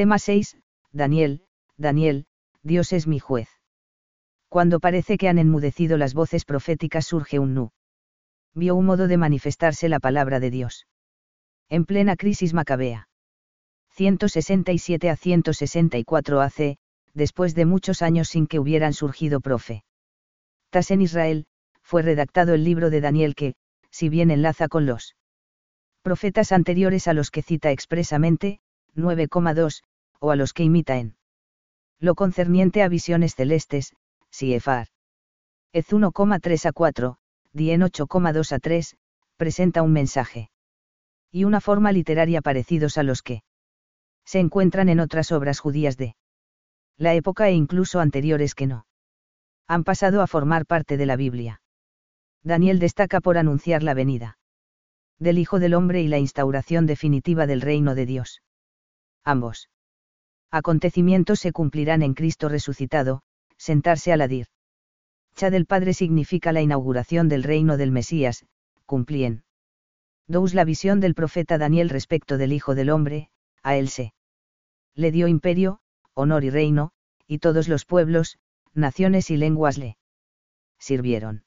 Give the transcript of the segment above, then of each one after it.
Tema 6, Daniel, Daniel, Dios es mi juez. Cuando parece que han enmudecido las voces proféticas surge un nu. Vio un modo de manifestarse la palabra de Dios. En plena crisis macabea. 167 a 164 AC, después de muchos años sin que hubieran surgido profe. Tas en Israel, fue redactado el libro de Daniel que, si bien enlaza con los profetas anteriores a los que cita expresamente, 9,2, o a los que imita en lo concerniente a visiones celestes, Siefar. Ez 1,3 a 4, Dien 8,2 a 3, presenta un mensaje. Y una forma literaria parecidos a los que se encuentran en otras obras judías de la época e incluso anteriores que no han pasado a formar parte de la Biblia. Daniel destaca por anunciar la venida del Hijo del Hombre y la instauración definitiva del reino de Dios. Ambos acontecimientos se cumplirán en Cristo resucitado, sentarse al adir. Cha del Padre significa la inauguración del reino del Mesías, cumplien. Dous la visión del profeta Daniel respecto del Hijo del Hombre, a él se le dio imperio, honor y reino, y todos los pueblos, naciones y lenguas le sirvieron.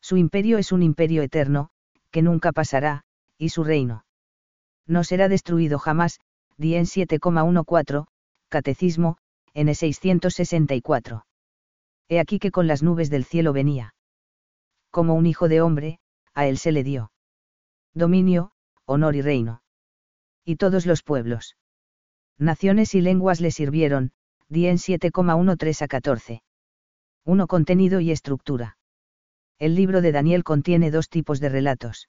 Su imperio es un imperio eterno, que nunca pasará, y su reino no será destruido jamás, Dien 7,14, Catecismo, N664. He aquí que con las nubes del cielo venía. Como un hijo de hombre, a él se le dio. Dominio, honor y reino. Y todos los pueblos. Naciones y lenguas le sirvieron, Dien 7,13 a 14. 1. Contenido y estructura. El libro de Daniel contiene dos tipos de relatos.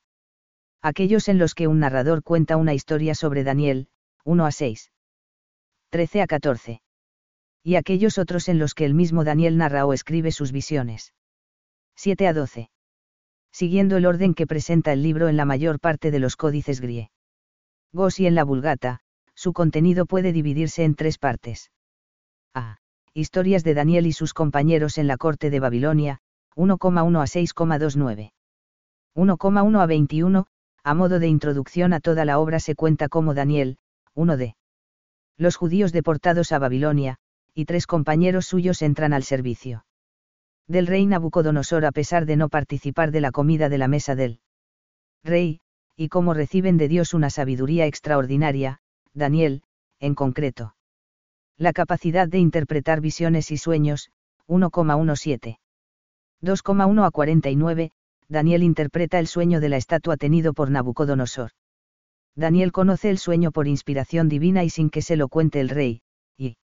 Aquellos en los que un narrador cuenta una historia sobre Daniel, 1 a 6. 13 a 14. Y aquellos otros en los que el mismo Daniel narra o escribe sus visiones. 7 a 12. Siguiendo el orden que presenta el libro en la mayor parte de los códices grie. Gos y en la Vulgata, su contenido puede dividirse en tres partes. A. Historias de Daniel y sus compañeros en la corte de Babilonia, 1,1 a 6,29. 1,1 a 21, a modo de introducción a toda la obra se cuenta como Daniel, uno de los judíos deportados a Babilonia, y tres compañeros suyos entran al servicio del rey Nabucodonosor a pesar de no participar de la comida de la mesa del rey, y cómo reciben de Dios una sabiduría extraordinaria, Daniel, en concreto. La capacidad de interpretar visiones y sueños, 1,17. 2,1 a 49, Daniel interpreta el sueño de la estatua tenido por Nabucodonosor. Daniel conoce el sueño por inspiración divina y sin que se lo cuente el rey, y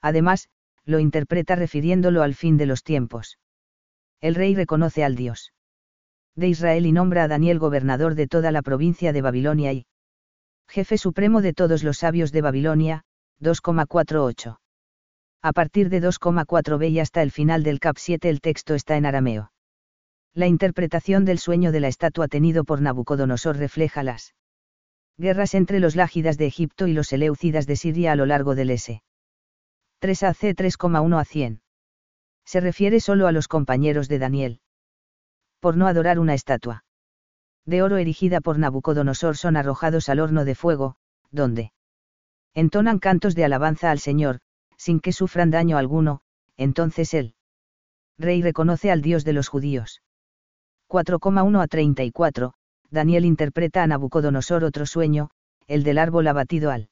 además, lo interpreta refiriéndolo al fin de los tiempos. El rey reconoce al Dios de Israel y nombra a Daniel gobernador de toda la provincia de Babilonia y jefe supremo de todos los sabios de Babilonia, 2,48. A partir de 2,4b y hasta el final del cap 7 el texto está en arameo. La interpretación del sueño de la estatua tenido por Nabucodonosor refleja las guerras entre los lágidas de Egipto y los eleucidas de Siria a lo largo del S. 3 AC 3,1 a 100. Se refiere solo a los compañeros de Daniel. Por no adorar una estatua de oro erigida por Nabucodonosor son arrojados al horno de fuego, donde entonan cantos de alabanza al Señor, sin que sufran daño alguno, entonces él. Rey reconoce al Dios de los judíos. 4,1 a 34, Daniel interpreta a Nabucodonosor otro sueño, el del árbol abatido al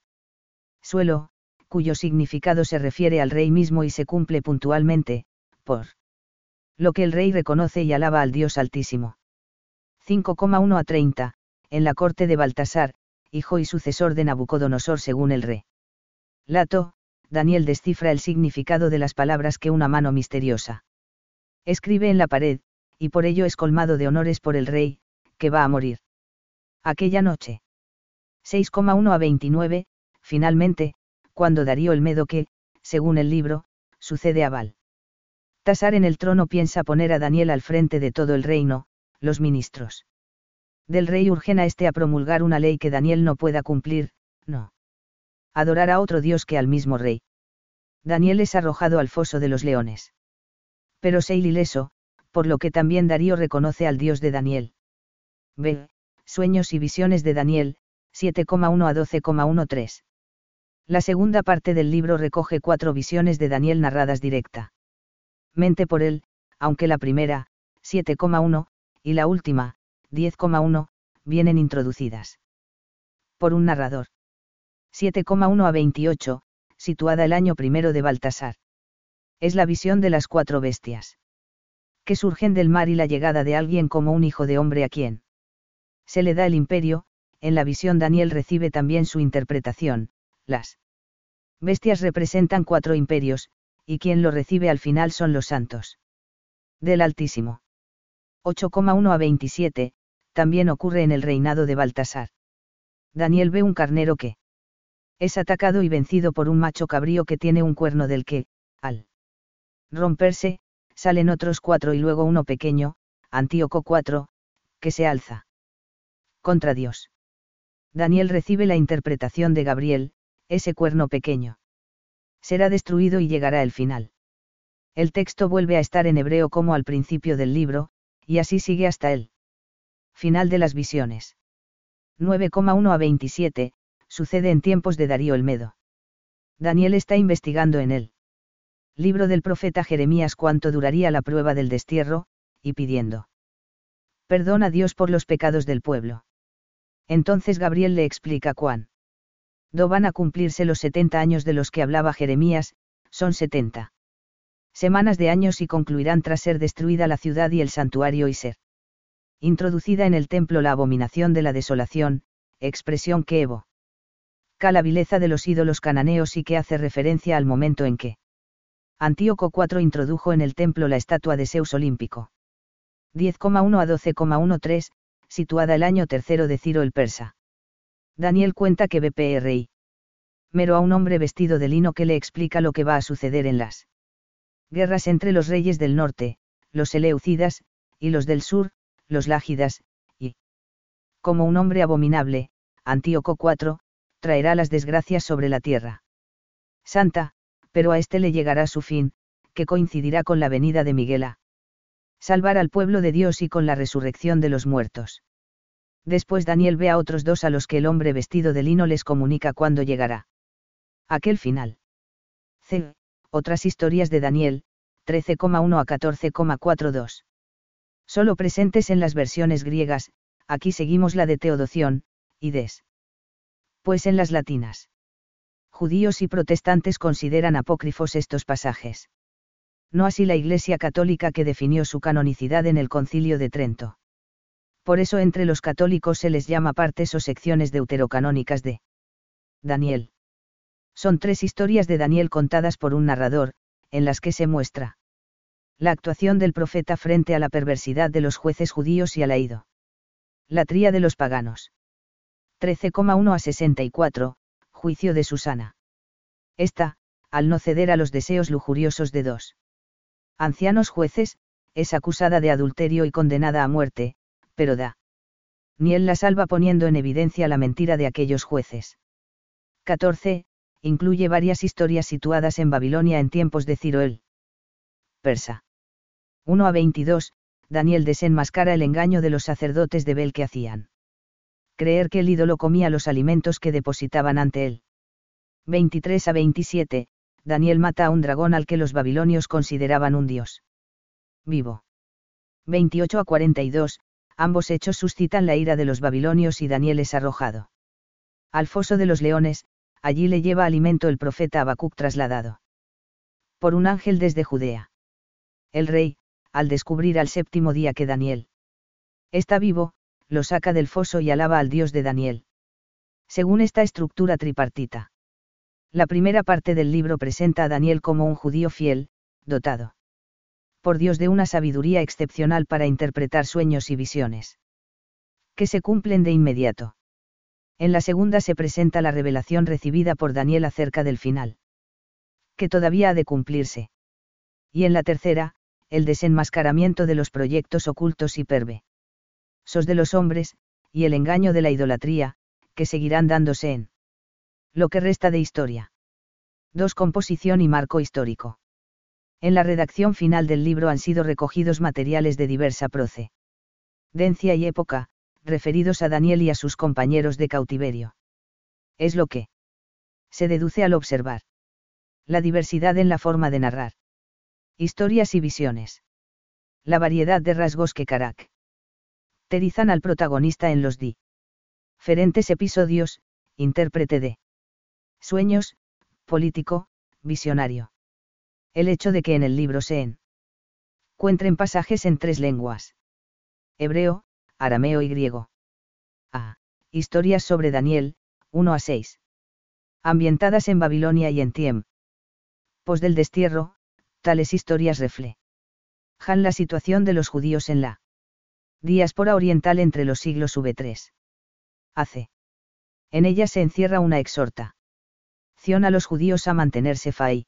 suelo, cuyo significado se refiere al rey mismo y se cumple puntualmente, por lo que el rey reconoce y alaba al Dios Altísimo. 5,1 a 30, en la corte de Baltasar, hijo y sucesor de Nabucodonosor según el rey. Lato, Daniel descifra el significado de las palabras que una mano misteriosa escribe en la pared, y por ello es colmado de honores por el rey, que va a morir. Aquella noche. 6,1 a 29, finalmente, cuando Darío el Medo que, según el libro, sucede a Val. Tasar en el trono piensa poner a Daniel al frente de todo el reino, los ministros. Del rey urgen a este a promulgar una ley que Daniel no pueda cumplir, no. Adorar a otro Dios que al mismo rey. Daniel es arrojado al foso de los leones. Pero Seil ileso, por lo que también Darío reconoce al Dios de Daniel. B. Sueños y visiones de Daniel, 7,1 a 12,13. La segunda parte del libro recoge cuatro visiones de Daniel narradas directa. Mente por él, aunque la primera, 7,1, y la última, 10,1, vienen introducidas. Por un narrador. 7,1 a 28, situada el año primero de Baltasar. Es la visión de las cuatro bestias. Que surgen del mar y la llegada de alguien como un hijo de hombre a quien se le da el imperio, en la visión Daniel recibe también su interpretación, las bestias representan cuatro imperios, y quien lo recibe al final son los santos. Del Altísimo. 8,1 a 27, también ocurre en el reinado de Baltasar. Daniel ve un carnero que es atacado y vencido por un macho cabrío que tiene un cuerno del que, al romperse, salen otros cuatro y luego uno pequeño, Antíoco 4, que se alza contra Dios. Daniel recibe la interpretación de Gabriel, ese cuerno pequeño. Será destruido y llegará el final. El texto vuelve a estar en hebreo como al principio del libro, y así sigue hasta el final de las visiones. 9,1 a 27, sucede en tiempos de Darío el Medo. Daniel está investigando en él. Libro del profeta Jeremías cuánto duraría la prueba del destierro, y pidiendo. Perdón a Dios por los pecados del pueblo. Entonces Gabriel le explica cuán. Do van a cumplirse los 70 años de los que hablaba Jeremías, son 70 semanas de años y concluirán tras ser destruida la ciudad y el santuario y ser introducida en el templo la abominación de la desolación, expresión que Evo la vileza de los ídolos cananeos y que hace referencia al momento en que Antíoco IV introdujo en el templo la estatua de Zeus olímpico. 10,1 a 12,13, situada el año tercero de Ciro el persa. Daniel cuenta que BPRI. Mero a un hombre vestido de lino que le explica lo que va a suceder en las guerras entre los reyes del norte, los Eleucidas, y los del sur, los Lágidas, y como un hombre abominable, Antíoco IV, traerá las desgracias sobre la tierra. Santa, pero a éste le llegará su fin, que coincidirá con la venida de Miguela salvar al pueblo de Dios y con la resurrección de los muertos. Después Daniel ve a otros dos a los que el hombre vestido de lino les comunica cuándo llegará. Aquel final. C. Otras historias de Daniel, 13,1 a 14,42. Solo presentes en las versiones griegas, aquí seguimos la de Teodoción, y Des. Pues en las latinas. Judíos y protestantes consideran apócrifos estos pasajes no así la Iglesia Católica que definió su canonicidad en el Concilio de Trento. Por eso entre los católicos se les llama partes o secciones deuterocanónicas de Daniel. Son tres historias de Daniel contadas por un narrador, en las que se muestra la actuación del profeta frente a la perversidad de los jueces judíos y al aído. La tría de los paganos. 13,1 a 64, juicio de Susana. Esta, al no ceder a los deseos lujuriosos de dos ancianos jueces, es acusada de adulterio y condenada a muerte, pero da. Ni él la salva poniendo en evidencia la mentira de aquellos jueces. 14. Incluye varias historias situadas en Babilonia en tiempos de Ciro el Persa. 1 a 22. Daniel desenmascara el engaño de los sacerdotes de Bel que hacían. Creer que el ídolo comía los alimentos que depositaban ante él. 23 a 27. Daniel mata a un dragón al que los babilonios consideraban un dios. Vivo. 28 a 42, ambos hechos suscitan la ira de los babilonios y Daniel es arrojado. Al foso de los leones, allí le lleva alimento el profeta Habacuc trasladado. Por un ángel desde Judea. El rey, al descubrir al séptimo día que Daniel está vivo, lo saca del foso y alaba al Dios de Daniel. Según esta estructura tripartita. La primera parte del libro presenta a Daniel como un judío fiel, dotado por Dios de una sabiduría excepcional para interpretar sueños y visiones. Que se cumplen de inmediato. En la segunda se presenta la revelación recibida por Daniel acerca del final. Que todavía ha de cumplirse. Y en la tercera, el desenmascaramiento de los proyectos ocultos y perve. Sos de los hombres, y el engaño de la idolatría, que seguirán dándose en lo que resta de historia. 2. Composición y marco histórico. En la redacción final del libro han sido recogidos materiales de diversa proce. Dencia y época, referidos a Daniel y a sus compañeros de cautiverio. Es lo que Se deduce al observar. La diversidad en la forma de narrar. Historias y visiones. La variedad de rasgos que caracterizan al protagonista en los diferentes episodios, intérprete de sueños, político, visionario. El hecho de que en el libro se encuentren pasajes en tres lenguas. Hebreo, arameo y griego. A. Historias sobre Daniel, 1 a 6. Ambientadas en Babilonia y en Tiem. Pos del destierro, tales historias reflejan la situación de los judíos en la diáspora oriental entre los siglos V3. Hace. En ella se encierra una a los judíos a mantenerse fai.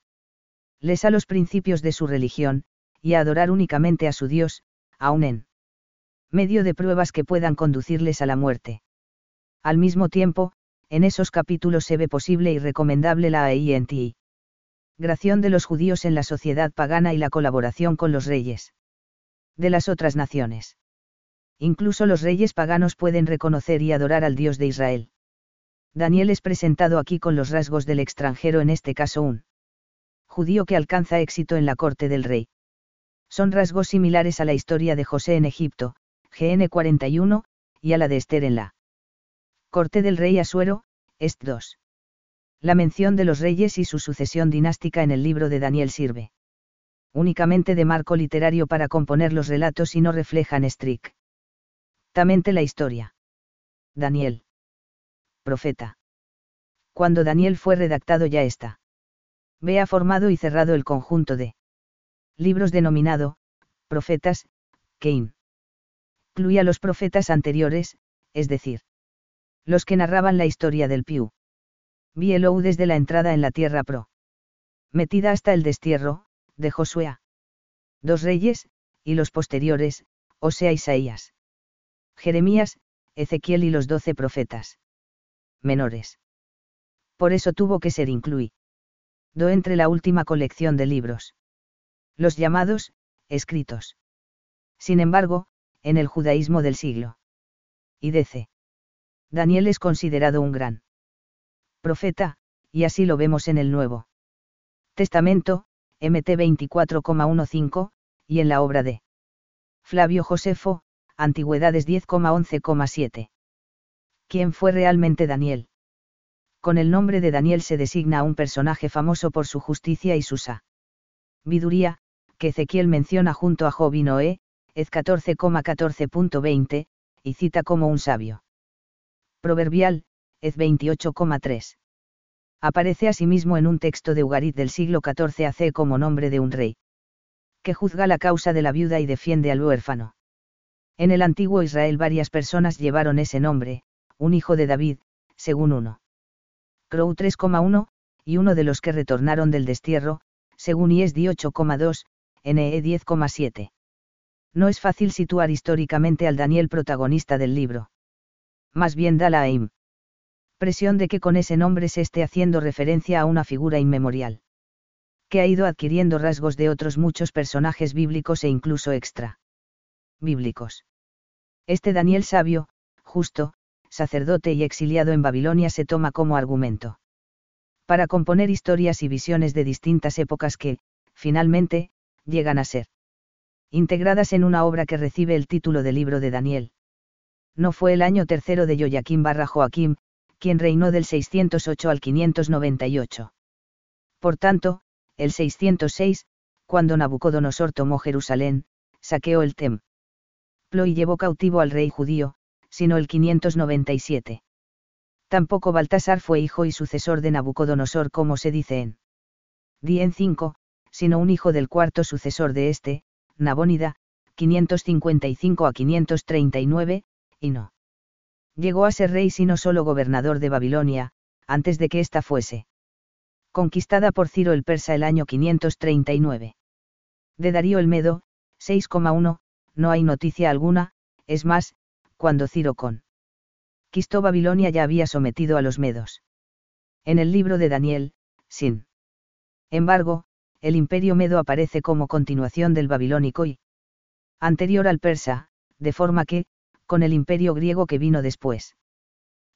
Les a los principios de su religión, y a adorar únicamente a su Dios, aun en medio de pruebas que puedan conducirles a la muerte. Al mismo tiempo, en esos capítulos se ve posible y recomendable la AINTI. Gración de los judíos en la sociedad pagana y la colaboración con los reyes. De las otras naciones. Incluso los reyes paganos pueden reconocer y adorar al Dios de Israel. Daniel es presentado aquí con los rasgos del extranjero, en este caso un judío que alcanza éxito en la corte del rey. Son rasgos similares a la historia de José en Egipto, GN 41, y a la de Esther en la corte del rey Asuero, Est 2. La mención de los reyes y su sucesión dinástica en el libro de Daniel sirve únicamente de marco literario para componer los relatos y no reflejan estrictamente la historia. Daniel profeta. Cuando Daniel fue redactado ya está. Vea formado y cerrado el conjunto de libros denominado, profetas, que incluía los profetas anteriores, es decir, los que narraban la historia del Piu. Bielou desde la entrada en la tierra pro. Metida hasta el destierro, de Josué. Dos reyes, y los posteriores, o sea Isaías. Jeremías, Ezequiel y los doce profetas menores. Por eso tuvo que ser incluido entre la última colección de libros. Los llamados, escritos. Sin embargo, en el judaísmo del siglo. Y DC. Daniel es considerado un gran profeta, y así lo vemos en el Nuevo Testamento, MT 24,15, y en la obra de Flavio Josefo, Antigüedades 10,11,7. ¿Quién fue realmente Daniel? Con el nombre de Daniel se designa a un personaje famoso por su justicia y su sabiduría, que Ezequiel menciona junto a Job y Noé, Ez 14,14.20, y cita como un sabio. Proverbial, Ez 28,3. Aparece asimismo en un texto de Ugarit del siglo XIV AC como nombre de un rey. Que juzga la causa de la viuda y defiende al huérfano. En el antiguo Israel varias personas llevaron ese nombre, un hijo de David, según uno. Crow 3,1, y uno de los que retornaron del destierro, según IESDI 8,2, NE 10,7. No es fácil situar históricamente al Daniel protagonista del libro. Más bien da la impresión de que con ese nombre se esté haciendo referencia a una figura inmemorial. Que ha ido adquiriendo rasgos de otros muchos personajes bíblicos e incluso extra. Bíblicos. Este Daniel sabio, justo, sacerdote y exiliado en Babilonia se toma como argumento. Para componer historias y visiones de distintas épocas que, finalmente, llegan a ser integradas en una obra que recibe el título de libro de Daniel. No fue el año tercero de Joaquín barra Joaquim, quien reinó del 608 al 598. Por tanto, el 606, cuando Nabucodonosor tomó Jerusalén, saqueó el templo y llevó cautivo al rey judío, sino el 597. Tampoco Baltasar fue hijo y sucesor de Nabucodonosor como se dice en Dien 5, sino un hijo del cuarto sucesor de este, Nabónida, 555 a 539, y no. Llegó a ser rey sino solo gobernador de Babilonia, antes de que ésta fuese conquistada por Ciro el persa el año 539. De Darío el Medo, 6,1, no hay noticia alguna, es más, cuando Ciro con Quistó Babilonia ya había sometido a los medos. En el libro de Daniel, sin embargo, el imperio medo aparece como continuación del babilónico y anterior al persa, de forma que, con el imperio griego que vino después,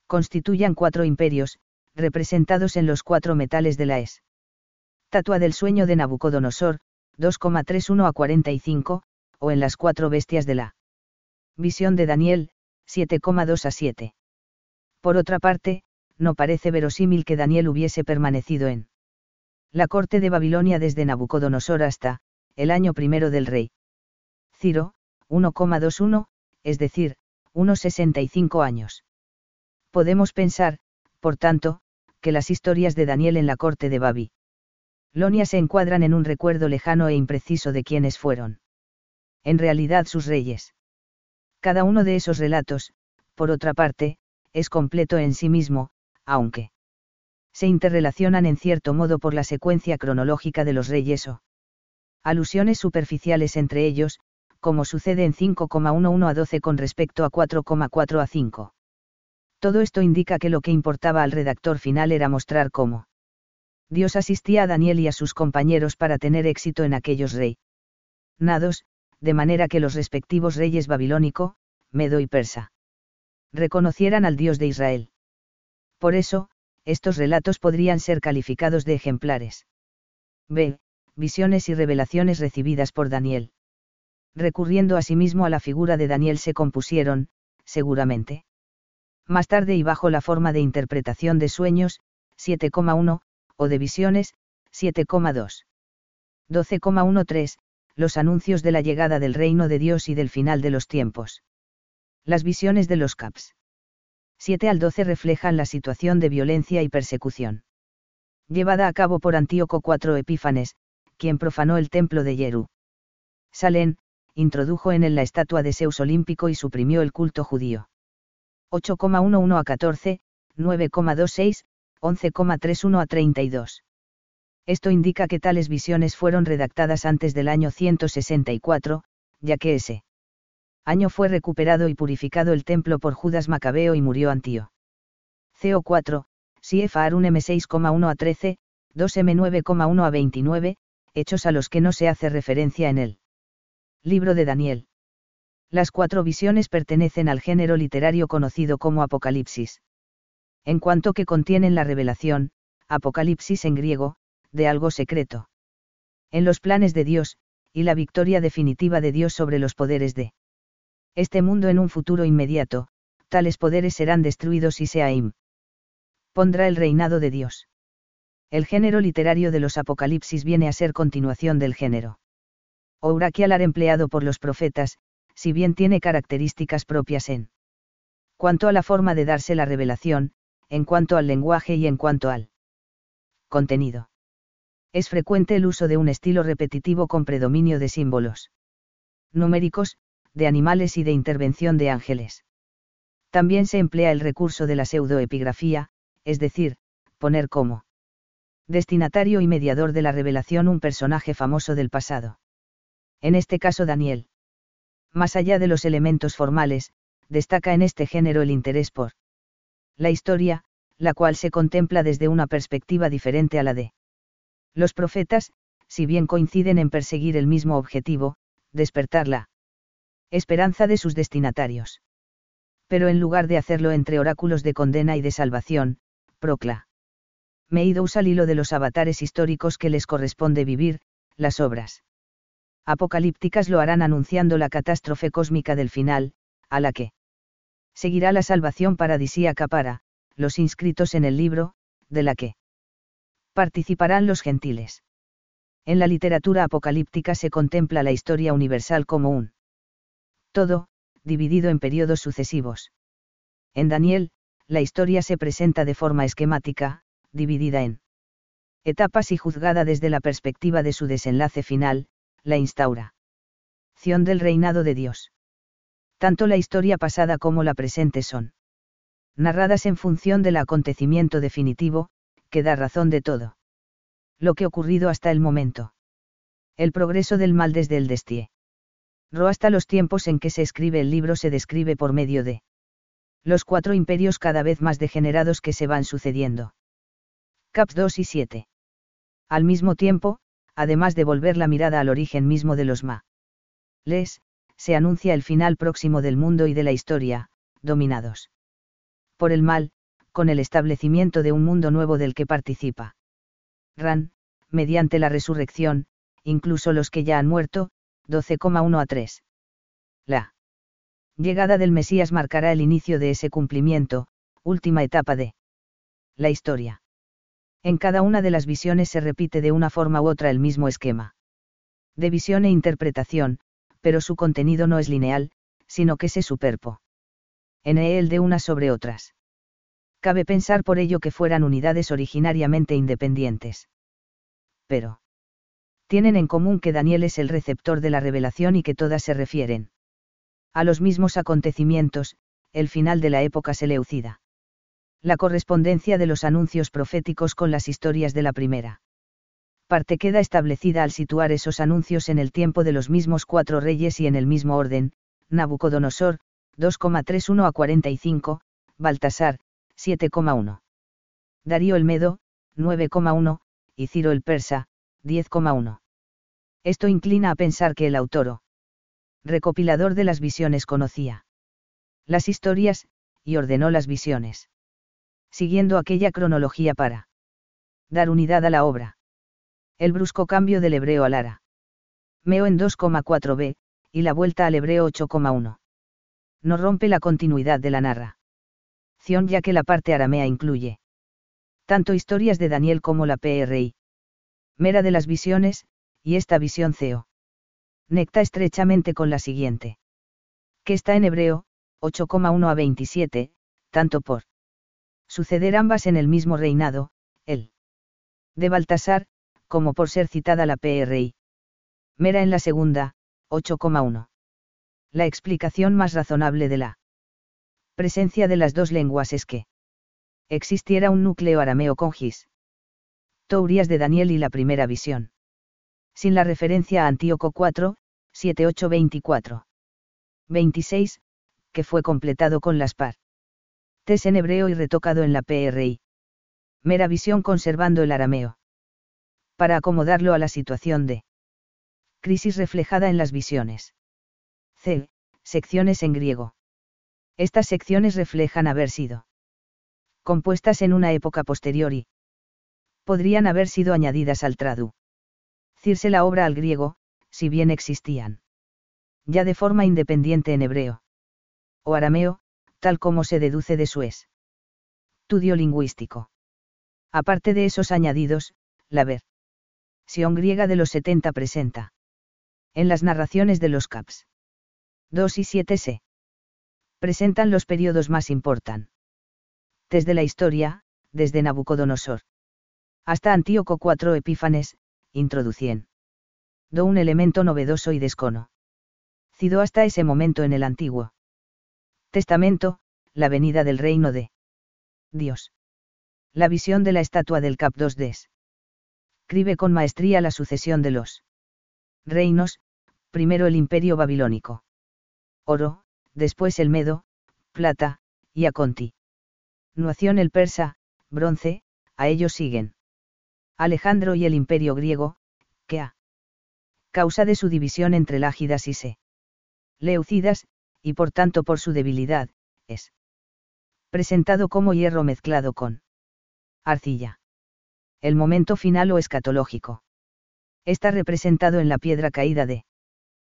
constituyan cuatro imperios, representados en los cuatro metales de la es. Tatua del sueño de Nabucodonosor, 2,31 a 45, o en las cuatro bestias de la visión de Daniel, 7,2 a 7. Por otra parte, no parece verosímil que Daniel hubiese permanecido en la corte de Babilonia desde Nabucodonosor hasta, el año primero del rey. Ciro, 1,21, es decir, unos 65 años. Podemos pensar, por tanto, que las historias de Daniel en la corte de Babilonia se encuadran en un recuerdo lejano e impreciso de quienes fueron. En realidad sus reyes. Cada uno de esos relatos, por otra parte, es completo en sí mismo, aunque se interrelacionan en cierto modo por la secuencia cronológica de los reyes o alusiones superficiales entre ellos, como sucede en 5,11 a 12 con respecto a 4,4 a 5. Todo esto indica que lo que importaba al redactor final era mostrar cómo Dios asistía a Daniel y a sus compañeros para tener éxito en aquellos reinados, de manera que los respectivos reyes babilónico, medo y persa reconocieran al Dios de Israel. Por eso, estos relatos podrían ser calificados de ejemplares. B. Visiones y revelaciones recibidas por Daniel. Recurriendo asimismo a la figura de Daniel se compusieron, seguramente. Más tarde y bajo la forma de interpretación de sueños, 7,1, o de visiones, 7,2. 12,13, los anuncios de la llegada del reino de Dios y del final de los tiempos. Las visiones de los CAPS. 7 al 12 reflejan la situación de violencia y persecución. Llevada a cabo por Antíoco IV Epífanes, quien profanó el templo de Jeru. Salén, introdujo en él la estatua de Zeus olímpico y suprimió el culto judío. 8,11 a 14, 9,26, 11,31 a 32. Esto indica que tales visiones fueron redactadas antes del año 164, ya que ese año fue recuperado y purificado el templo por Judas Macabeo y murió Antío. CO4, un M6,1 a 13, 2M9,1 a 29, hechos a los que no se hace referencia en él. Libro de Daniel. Las cuatro visiones pertenecen al género literario conocido como Apocalipsis. En cuanto que contienen la revelación, Apocalipsis en griego, de algo secreto. En los planes de Dios, y la victoria definitiva de Dios sobre los poderes de este mundo en un futuro inmediato, tales poderes serán destruidos y Seaim pondrá el reinado de Dios. El género literario de los Apocalipsis viene a ser continuación del género ouraquialar empleado por los profetas, si bien tiene características propias en cuanto a la forma de darse la revelación, en cuanto al lenguaje y en cuanto al contenido. Es frecuente el uso de un estilo repetitivo con predominio de símbolos numéricos, de animales y de intervención de ángeles. También se emplea el recurso de la pseudoepigrafía, es decir, poner como destinatario y mediador de la revelación un personaje famoso del pasado. En este caso Daniel. Más allá de los elementos formales, destaca en este género el interés por la historia, la cual se contempla desde una perspectiva diferente a la de los profetas, si bien coinciden en perseguir el mismo objetivo, despertarla esperanza de sus destinatarios. Pero en lugar de hacerlo entre oráculos de condena y de salvación, procla. Meido usa el hilo de los avatares históricos que les corresponde vivir, las obras apocalípticas lo harán anunciando la catástrofe cósmica del final, a la que seguirá la salvación paradisíaca para, los inscritos en el libro, de la que participarán los gentiles. En la literatura apocalíptica se contempla la historia universal como un todo, dividido en periodos sucesivos. En Daniel, la historia se presenta de forma esquemática, dividida en etapas y juzgada desde la perspectiva de su desenlace final, la instauración del reinado de Dios. Tanto la historia pasada como la presente son narradas en función del acontecimiento definitivo, que da razón de todo. Lo que ha ocurrido hasta el momento. El progreso del mal desde el destie. Ro hasta los tiempos en que se escribe el libro se describe por medio de los cuatro imperios cada vez más degenerados que se van sucediendo. Caps 2 y 7. Al mismo tiempo, además de volver la mirada al origen mismo de los ma. Les, se anuncia el final próximo del mundo y de la historia, dominados por el mal, con el establecimiento de un mundo nuevo del que participa. Ran, mediante la resurrección, incluso los que ya han muerto, 12,1 a 3. La llegada del Mesías marcará el inicio de ese cumplimiento, última etapa de la historia. En cada una de las visiones se repite de una forma u otra el mismo esquema. De visión e interpretación, pero su contenido no es lineal, sino que se superpo. En él de unas sobre otras. Cabe pensar por ello que fueran unidades originariamente independientes. Pero. Tienen en común que Daniel es el receptor de la revelación y que todas se refieren. A los mismos acontecimientos, el final de la época seleucida. La correspondencia de los anuncios proféticos con las historias de la primera parte queda establecida al situar esos anuncios en el tiempo de los mismos cuatro reyes y en el mismo orden, Nabucodonosor, 2,31 a 45, Baltasar, 7,1. Darío el Medo, 9,1, y Ciro el Persa, 10,1. Esto inclina a pensar que el autor o recopilador de las visiones conocía las historias, y ordenó las visiones. Siguiendo aquella cronología para dar unidad a la obra. El brusco cambio del hebreo al ara. Meo en 2,4b, y la vuelta al hebreo 8,1. No rompe la continuidad de la narra ya que la parte aramea incluye tanto historias de Daniel como la PRI. Mera de las visiones, y esta visión CEO. Necta estrechamente con la siguiente. Que está en hebreo, 8,1 a 27, tanto por suceder ambas en el mismo reinado, el de Baltasar, como por ser citada la PRI. Mera en la segunda, 8,1. La explicación más razonable de la presencia de las dos lenguas es que existiera un núcleo arameo con gis. Tourias de Daniel y la primera visión. Sin la referencia a Antíoco 4, 7824. 26, que fue completado con las par. Tes en hebreo y retocado en la PRI. Mera visión conservando el arameo. Para acomodarlo a la situación de crisis reflejada en las visiones. C. Secciones en griego. Estas secciones reflejan haber sido compuestas en una época posterior y podrían haber sido añadidas al tradu. Cirse la obra al griego, si bien existían. Ya de forma independiente en hebreo. O arameo, tal como se deduce de su estudio lingüístico. Aparte de esos añadidos, la versión griega de los 70 presenta. En las narraciones de los caps 2 y 7 se presentan los periodos más importantes. Desde la historia, desde Nabucodonosor. Hasta Antíoco IV Epífanes, introducien. Do un elemento novedoso y descono. Cido hasta ese momento en el Antiguo Testamento, la venida del reino de Dios. La visión de la estatua del Cap 2 des. Escribe con maestría la sucesión de los reinos, primero el imperio babilónico. Oro, después el Medo, plata, y a Conti. Nuación el persa, bronce, a ellos siguen. Alejandro y el imperio griego, que a causa de su división entre Lágidas y Se. Leucidas, y por tanto por su debilidad, es presentado como hierro mezclado con arcilla. El momento final o escatológico. Está representado en la piedra caída de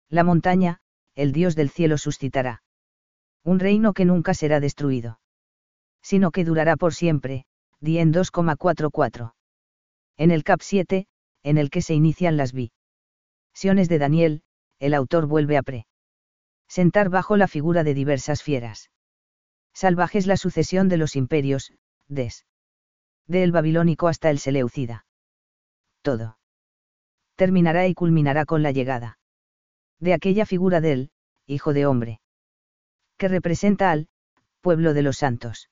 la montaña, el Dios del cielo suscitará un reino que nunca será destruido. Sino que durará por siempre, di en 2,44. En el cap 7, en el que se inician las visiones de Daniel, el autor vuelve a pre. Sentar bajo la figura de diversas fieras. Salvajes la sucesión de los imperios, des. De el babilónico hasta el seleucida. Todo. Terminará y culminará con la llegada. De aquella figura del, hijo de hombre que representa al pueblo de los santos.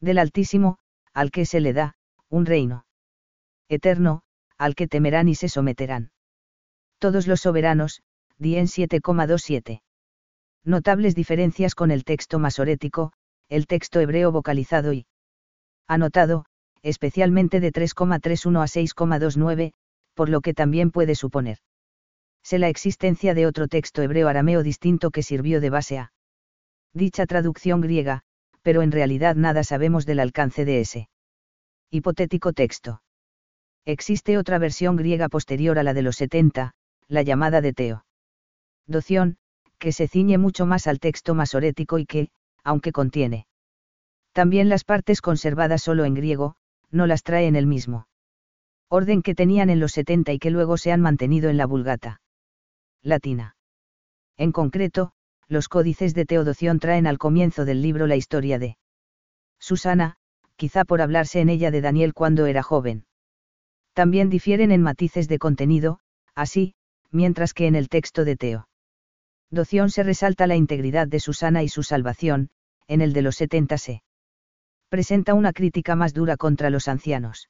Del Altísimo, al que se le da, un reino eterno, al que temerán y se someterán. Todos los soberanos, Dien 7,27. Notables diferencias con el texto masorético, el texto hebreo vocalizado y anotado, especialmente de 3,31 a 6,29, por lo que también puede suponer. Se la existencia de otro texto hebreo arameo distinto que sirvió de base a dicha traducción griega, pero en realidad nada sabemos del alcance de ese hipotético texto. Existe otra versión griega posterior a la de los 70, la llamada de Teo. Doción, que se ciñe mucho más al texto masorético y que, aunque contiene también las partes conservadas solo en griego, no las trae en el mismo orden que tenían en los 70 y que luego se han mantenido en la vulgata latina. En concreto, los códices de Teodoción traen al comienzo del libro la historia de Susana, quizá por hablarse en ella de Daniel cuando era joven. También difieren en matices de contenido, así, mientras que en el texto de Teo. Doción se resalta la integridad de Susana y su salvación, en el de los 70 se presenta una crítica más dura contra los ancianos.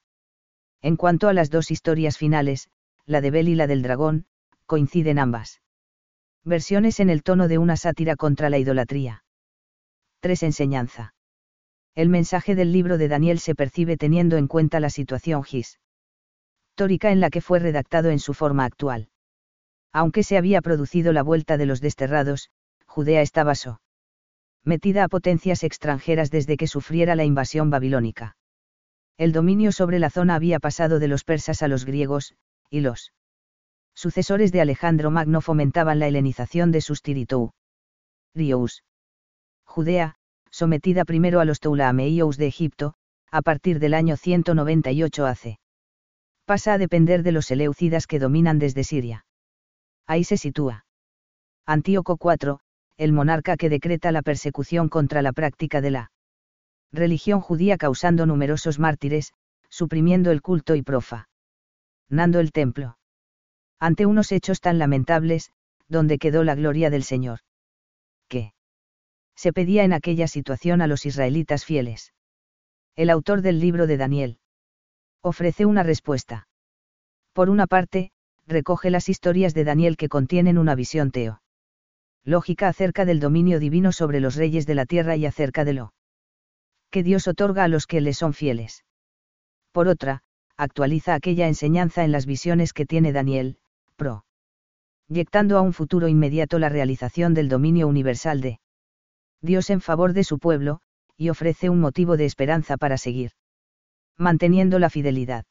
En cuanto a las dos historias finales, la de Bel y la del dragón, coinciden ambas. Versiones en el tono de una sátira contra la idolatría. 3. Enseñanza. El mensaje del libro de Daniel se percibe teniendo en cuenta la situación histórica en la que fue redactado en su forma actual. Aunque se había producido la vuelta de los desterrados, Judea estaba so metida a potencias extranjeras desde que sufriera la invasión babilónica. El dominio sobre la zona había pasado de los persas a los griegos, y los sucesores de Alejandro Magno fomentaban la helenización de sus tiritou. Rious. Judea, sometida primero a los Ptolemaeos de Egipto, a partir del año 198 AC. Pasa a depender de los eleucidas que dominan desde Siria. Ahí se sitúa. Antíoco IV, el monarca que decreta la persecución contra la práctica de la religión judía causando numerosos mártires, suprimiendo el culto y profa. Nando el templo. Ante unos hechos tan lamentables, donde quedó la gloria del Señor. ¿Qué? Se pedía en aquella situación a los israelitas fieles. El autor del libro de Daniel. Ofrece una respuesta. Por una parte, recoge las historias de Daniel que contienen una visión teo. Lógica acerca del dominio divino sobre los reyes de la tierra y acerca de lo que Dios otorga a los que le son fieles. Por otra, actualiza aquella enseñanza en las visiones que tiene Daniel, pro. Yectando a un futuro inmediato la realización del dominio universal de Dios en favor de su pueblo, y ofrece un motivo de esperanza para seguir. Manteniendo la fidelidad.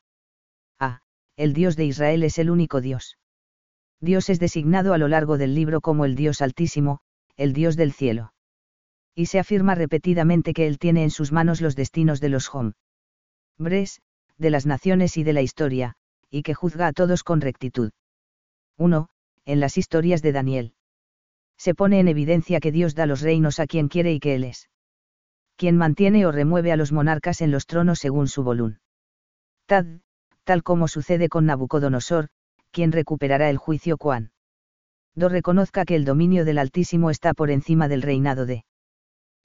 A. El Dios de Israel es el único Dios. Dios es designado a lo largo del libro como el Dios altísimo, el Dios del cielo y se afirma repetidamente que él tiene en sus manos los destinos de los hombres, de las naciones y de la historia, y que juzga a todos con rectitud. 1. En las historias de Daniel. Se pone en evidencia que Dios da los reinos a quien quiere y que Él es quien mantiene o remueve a los monarcas en los tronos según su voluntad, tal como sucede con Nabucodonosor, quien recuperará el juicio cuan. Do reconozca que el dominio del Altísimo está por encima del reinado de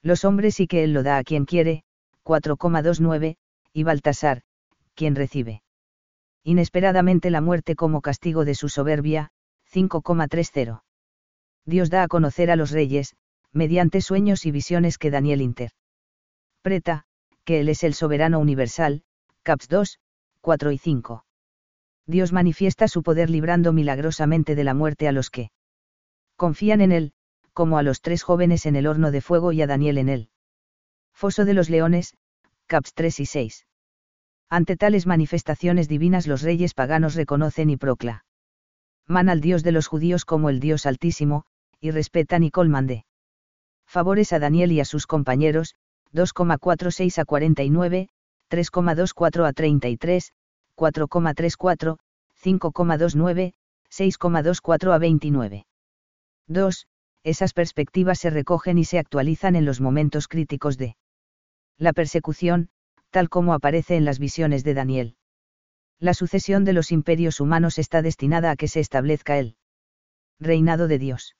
los hombres y que él lo da a quien quiere, 4,29, y Baltasar, quien recibe inesperadamente la muerte como castigo de su soberbia, 5,30. Dios da a conocer a los reyes, mediante sueños y visiones que Daniel interpreta, que Él es el soberano universal, Caps 2, 4 y 5. Dios manifiesta su poder librando milagrosamente de la muerte a los que confían en Él, como a los tres jóvenes en el horno de fuego y a Daniel en él. Foso de los Leones, Caps 3 y 6. Ante tales manifestaciones divinas los reyes paganos reconocen y proclaman al Dios de los judíos como el Dios altísimo, y respetan y colman de favores a Daniel y a sus compañeros, 2,46 a 49, 3,24 a 33, 4,34, 5,29, 6,24 a 29. 2 esas perspectivas se recogen y se actualizan en los momentos críticos de la persecución, tal como aparece en las visiones de Daniel. La sucesión de los imperios humanos está destinada a que se establezca el reinado de Dios.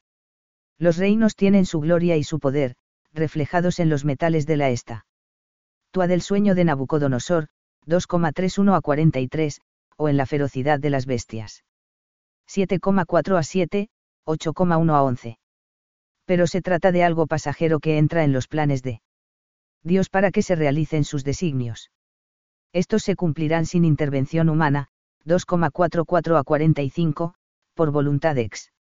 Los reinos tienen su gloria y su poder, reflejados en los metales de la esta. Tua del sueño de Nabucodonosor, 2,31 a 43, o en la ferocidad de las bestias. 7,4 a 7, 8,1 a 11 pero se trata de algo pasajero que entra en los planes de Dios para que se realicen sus designios. Estos se cumplirán sin intervención humana, 2,44 a 45, por voluntad ex.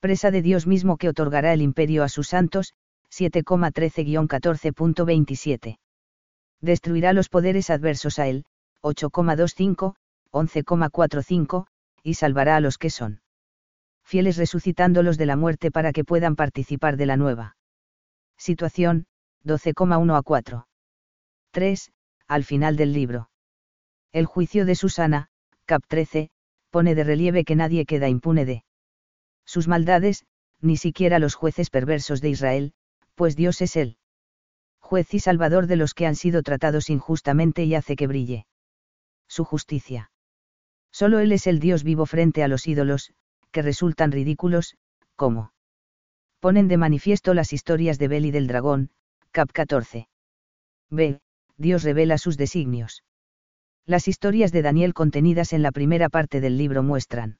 Presa de Dios mismo que otorgará el imperio a sus santos, 7,13-14.27. Destruirá los poderes adversos a él, 8,25, 11,45, y salvará a los que son fieles resucitándolos de la muerte para que puedan participar de la nueva. Situación, 12,1 a 4. 3. Al final del libro. El juicio de Susana, cap 13, pone de relieve que nadie queda impune de sus maldades, ni siquiera los jueces perversos de Israel, pues Dios es el juez y salvador de los que han sido tratados injustamente y hace que brille su justicia. Solo Él es el Dios vivo frente a los ídolos, que resultan ridículos, como ponen de manifiesto las historias de Bel y del dragón, cap 14. B. Dios revela sus designios. Las historias de Daniel contenidas en la primera parte del libro muestran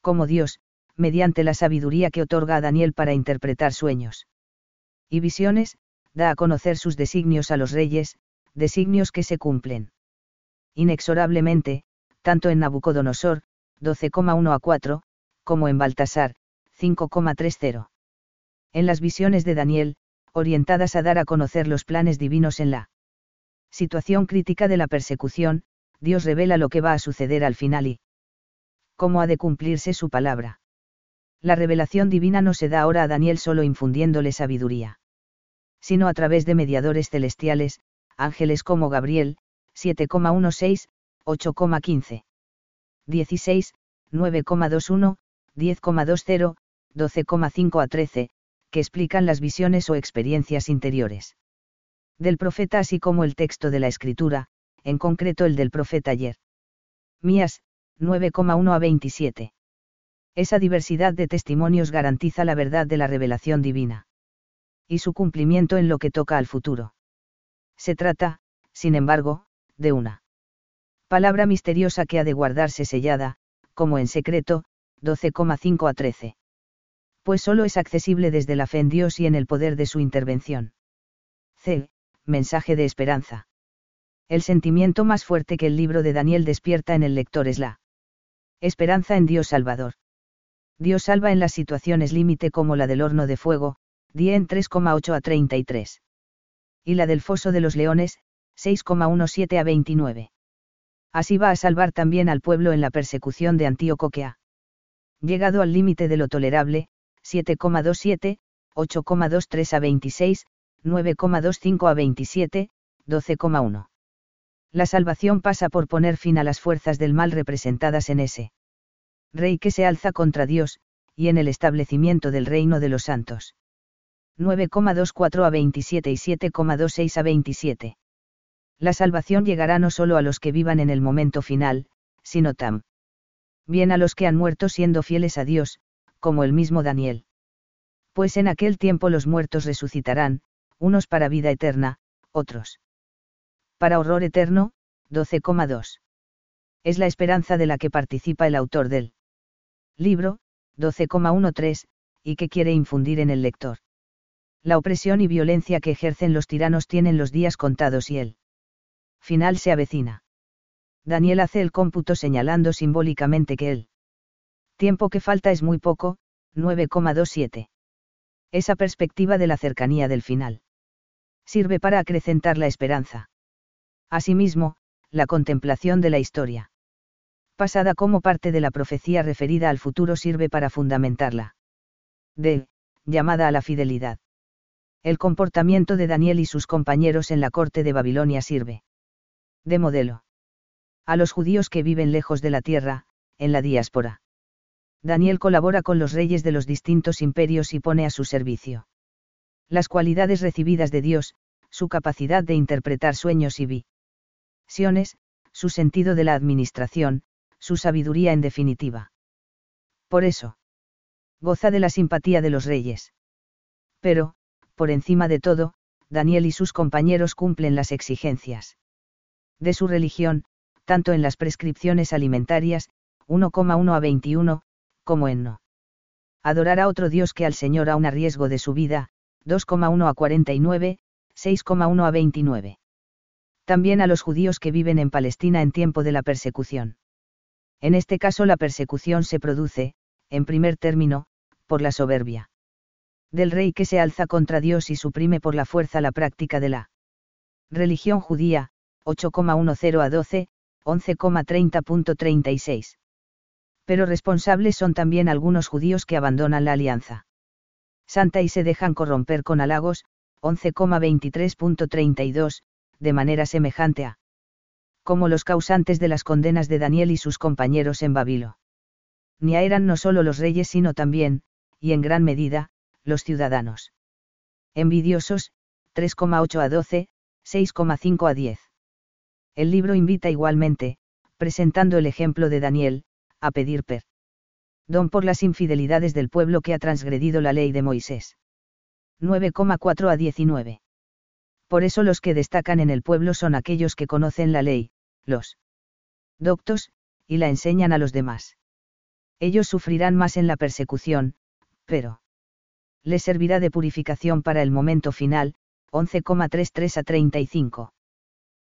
cómo Dios, mediante la sabiduría que otorga a Daniel para interpretar sueños y visiones, da a conocer sus designios a los reyes, designios que se cumplen. Inexorablemente, tanto en Nabucodonosor, 12,1 a 4, como en Baltasar, 5,30. En las visiones de Daniel, orientadas a dar a conocer los planes divinos en la situación crítica de la persecución, Dios revela lo que va a suceder al final y cómo ha de cumplirse su palabra. La revelación divina no se da ahora a Daniel solo infundiéndole sabiduría, sino a través de mediadores celestiales, ángeles como Gabriel, 7,16, 8,15. 16, 9,21, 10,20, 12,5 a 13, que explican las visiones o experiencias interiores del profeta así como el texto de la escritura, en concreto el del profeta ayer. Mías, 9,1 a 27. Esa diversidad de testimonios garantiza la verdad de la revelación divina. Y su cumplimiento en lo que toca al futuro. Se trata, sin embargo, de una palabra misteriosa que ha de guardarse sellada, como en secreto, 12,5 a 13. Pues solo es accesible desde la fe en Dios y en el poder de su intervención. C. Mensaje de esperanza. El sentimiento más fuerte que el libro de Daniel despierta en el lector es la esperanza en Dios Salvador. Dios salva en las situaciones límite como la del horno de fuego, die en 3,8 a 33. Y la del foso de los leones, 6,17 a 29. Así va a salvar también al pueblo en la persecución de Antíoco que ha llegado al límite de lo tolerable, 7,27, 8,23 a 26, 9,25 a 27, 12,1. La salvación pasa por poner fin a las fuerzas del mal representadas en ese rey que se alza contra Dios, y en el establecimiento del reino de los santos. 9,24 a 27 y 7,26 a 27. La salvación llegará no solo a los que vivan en el momento final, sino también bien a los que han muerto siendo fieles a Dios, como el mismo Daniel. Pues en aquel tiempo los muertos resucitarán, unos para vida eterna, otros para horror eterno, 12,2. Es la esperanza de la que participa el autor del libro, 12,13, y que quiere infundir en el lector. La opresión y violencia que ejercen los tiranos tienen los días contados y el final se avecina. Daniel hace el cómputo señalando simbólicamente que el tiempo que falta es muy poco, 9,27. Esa perspectiva de la cercanía del final sirve para acrecentar la esperanza. Asimismo, la contemplación de la historia pasada como parte de la profecía referida al futuro sirve para fundamentarla. D. Llamada a la fidelidad. El comportamiento de Daniel y sus compañeros en la corte de Babilonia sirve de modelo a los judíos que viven lejos de la tierra, en la diáspora. Daniel colabora con los reyes de los distintos imperios y pone a su servicio las cualidades recibidas de Dios, su capacidad de interpretar sueños y visiones, su sentido de la administración, su sabiduría en definitiva. Por eso, goza de la simpatía de los reyes. Pero, por encima de todo, Daniel y sus compañeros cumplen las exigencias de su religión, tanto en las prescripciones alimentarias, 1,1 a 21, como en no. Adorar a otro Dios que al Señor aun a riesgo de su vida, 2,1 a 49, 6,1 a 29. También a los judíos que viven en Palestina en tiempo de la persecución. En este caso la persecución se produce, en primer término, por la soberbia Del rey que se alza contra Dios y suprime por la fuerza la práctica de la religión judía, 8,10 a 12, 11,30.36. Pero responsables son también algunos judíos que abandonan la alianza. Santa y se dejan corromper con halagos, 11,23.32, de manera semejante a como los causantes de las condenas de Daniel y sus compañeros en Babilo. Ni eran no solo los reyes sino también, y en gran medida, los ciudadanos. Envidiosos, 3,8 a 12, 6,5 a 10. El libro invita igualmente, presentando el ejemplo de Daniel, a pedir perdón por las infidelidades del pueblo que ha transgredido la ley de Moisés. 9,4 a 19. Por eso los que destacan en el pueblo son aquellos que conocen la ley, los doctos, y la enseñan a los demás. Ellos sufrirán más en la persecución, pero les servirá de purificación para el momento final, 11,33 a 35.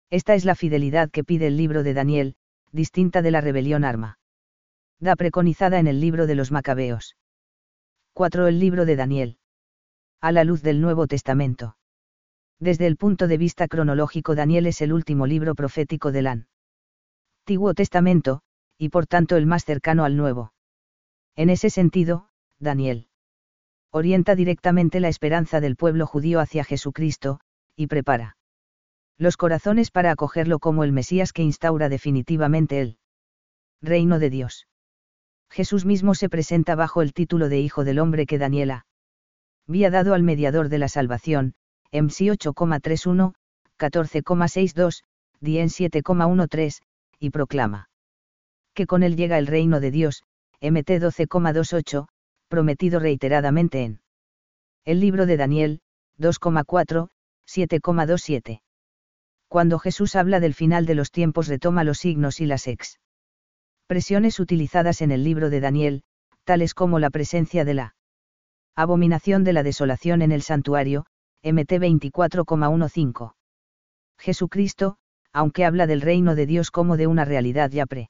Esta es la fidelidad que pide el libro de Daniel, distinta de la rebelión arma. Da preconizada en el libro de los Macabeos. 4. El libro de Daniel. A la luz del Nuevo Testamento. Desde el punto de vista cronológico, Daniel es el último libro profético del Antiguo Testamento, y por tanto el más cercano al Nuevo. En ese sentido, Daniel orienta directamente la esperanza del pueblo judío hacia Jesucristo, y prepara los corazones para acogerlo como el Mesías que instaura definitivamente el reino de Dios. Jesús mismo se presenta bajo el título de Hijo del Hombre que Daniela había dado al mediador de la salvación, MC 8,31, 14,62, Dien 7,13, y proclama que con él llega el reino de Dios, MT 12,28, prometido reiteradamente en el libro de Daniel, 2,4, 7,27. Cuando Jesús habla del final de los tiempos retoma los signos y las expresiones utilizadas en el libro de Daniel, tales como la presencia de la abominación de la desolación en el santuario, MT 24,15. Jesucristo, aunque habla del reino de Dios como de una realidad ya pre.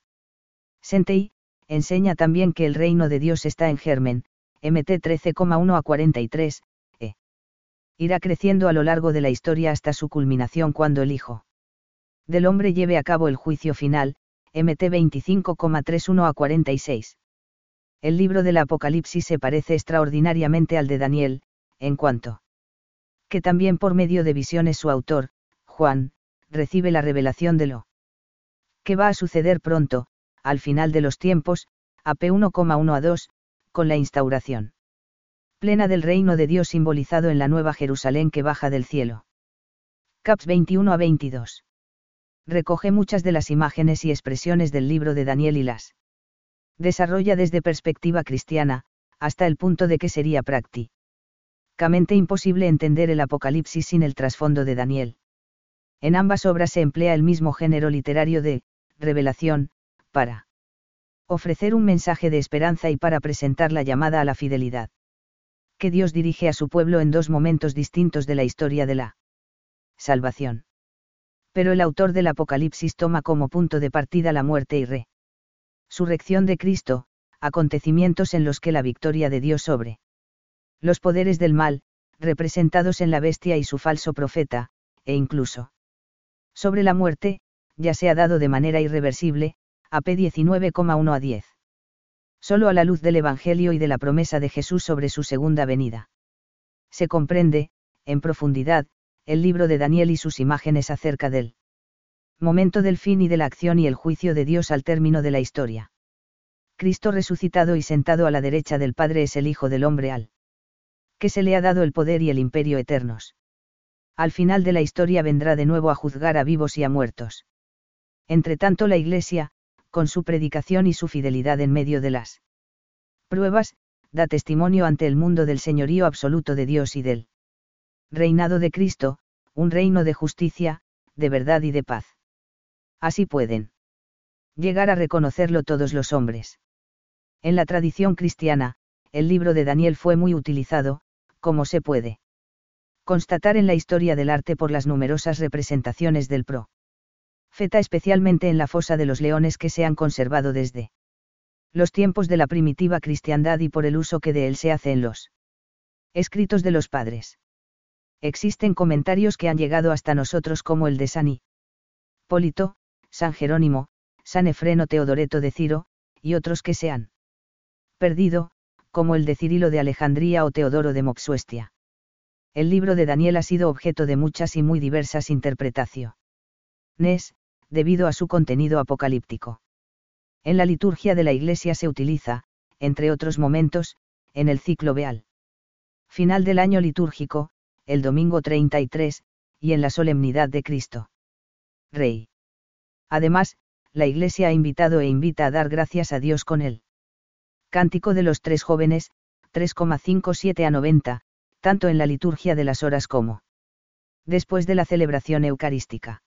Sentei, enseña también que el reino de Dios está en germen, MT 13,1 a 43, e. Irá creciendo a lo largo de la historia hasta su culminación cuando el Hijo del hombre lleve a cabo el juicio final, MT 25,31 a 46. El libro del Apocalipsis se parece extraordinariamente al de Daniel, en cuanto que también por medio de visiones su autor, Juan, recibe la revelación de lo que va a suceder pronto, al final de los tiempos, AP 1,1 a 2, con la instauración plena del reino de Dios simbolizado en la nueva Jerusalén que baja del cielo. Caps 21 a 22. Recoge muchas de las imágenes y expresiones del libro de Daniel y las desarrolla desde perspectiva cristiana, hasta el punto de que sería práctico imposible entender el Apocalipsis sin el trasfondo de Daniel. En ambas obras se emplea el mismo género literario de revelación, para ofrecer un mensaje de esperanza y para presentar la llamada a la fidelidad. Que Dios dirige a su pueblo en dos momentos distintos de la historia de la salvación. Pero el autor del Apocalipsis toma como punto de partida la muerte y resurrección de Cristo, acontecimientos en los que la victoria de Dios sobre los poderes del mal, representados en la bestia y su falso profeta, e incluso sobre la muerte, ya se ha dado de manera irreversible, AP 19,1 a 10. Solo a la luz del Evangelio y de la promesa de Jesús sobre su segunda venida. Se comprende, en profundidad, el libro de Daniel y sus imágenes acerca del momento del fin y de la acción y el juicio de Dios al término de la historia. Cristo resucitado y sentado a la derecha del Padre es el Hijo del Hombre al que se le ha dado el poder y el imperio eternos. Al final de la historia vendrá de nuevo a juzgar a vivos y a muertos. Entre tanto la Iglesia, con su predicación y su fidelidad en medio de las pruebas, da testimonio ante el mundo del señorío absoluto de Dios y del reinado de Cristo, un reino de justicia, de verdad y de paz. Así pueden llegar a reconocerlo todos los hombres. En la tradición cristiana, el libro de Daniel fue muy utilizado, como se puede constatar en la historia del arte por las numerosas representaciones del pro. Feta especialmente en la fosa de los leones que se han conservado desde los tiempos de la primitiva cristiandad y por el uso que de él se hace en los Escritos de los padres. Existen comentarios que han llegado hasta nosotros como el de San Polito, San Jerónimo, San Efreno Teodoreto de Ciro, y otros que se han perdido, como el de Cirilo de Alejandría o Teodoro de Moxuestia. El libro de Daniel ha sido objeto de muchas y muy diversas interpretaciones, debido a su contenido apocalíptico. En la liturgia de la Iglesia se utiliza, entre otros momentos, en el ciclo Beal. Final del año litúrgico, el domingo 33, y en la solemnidad de Cristo. Rey. Además, la Iglesia ha invitado e invita a dar gracias a Dios con él. Cántico de los tres jóvenes, 3,57 a 90, tanto en la liturgia de las horas como después de la celebración eucarística.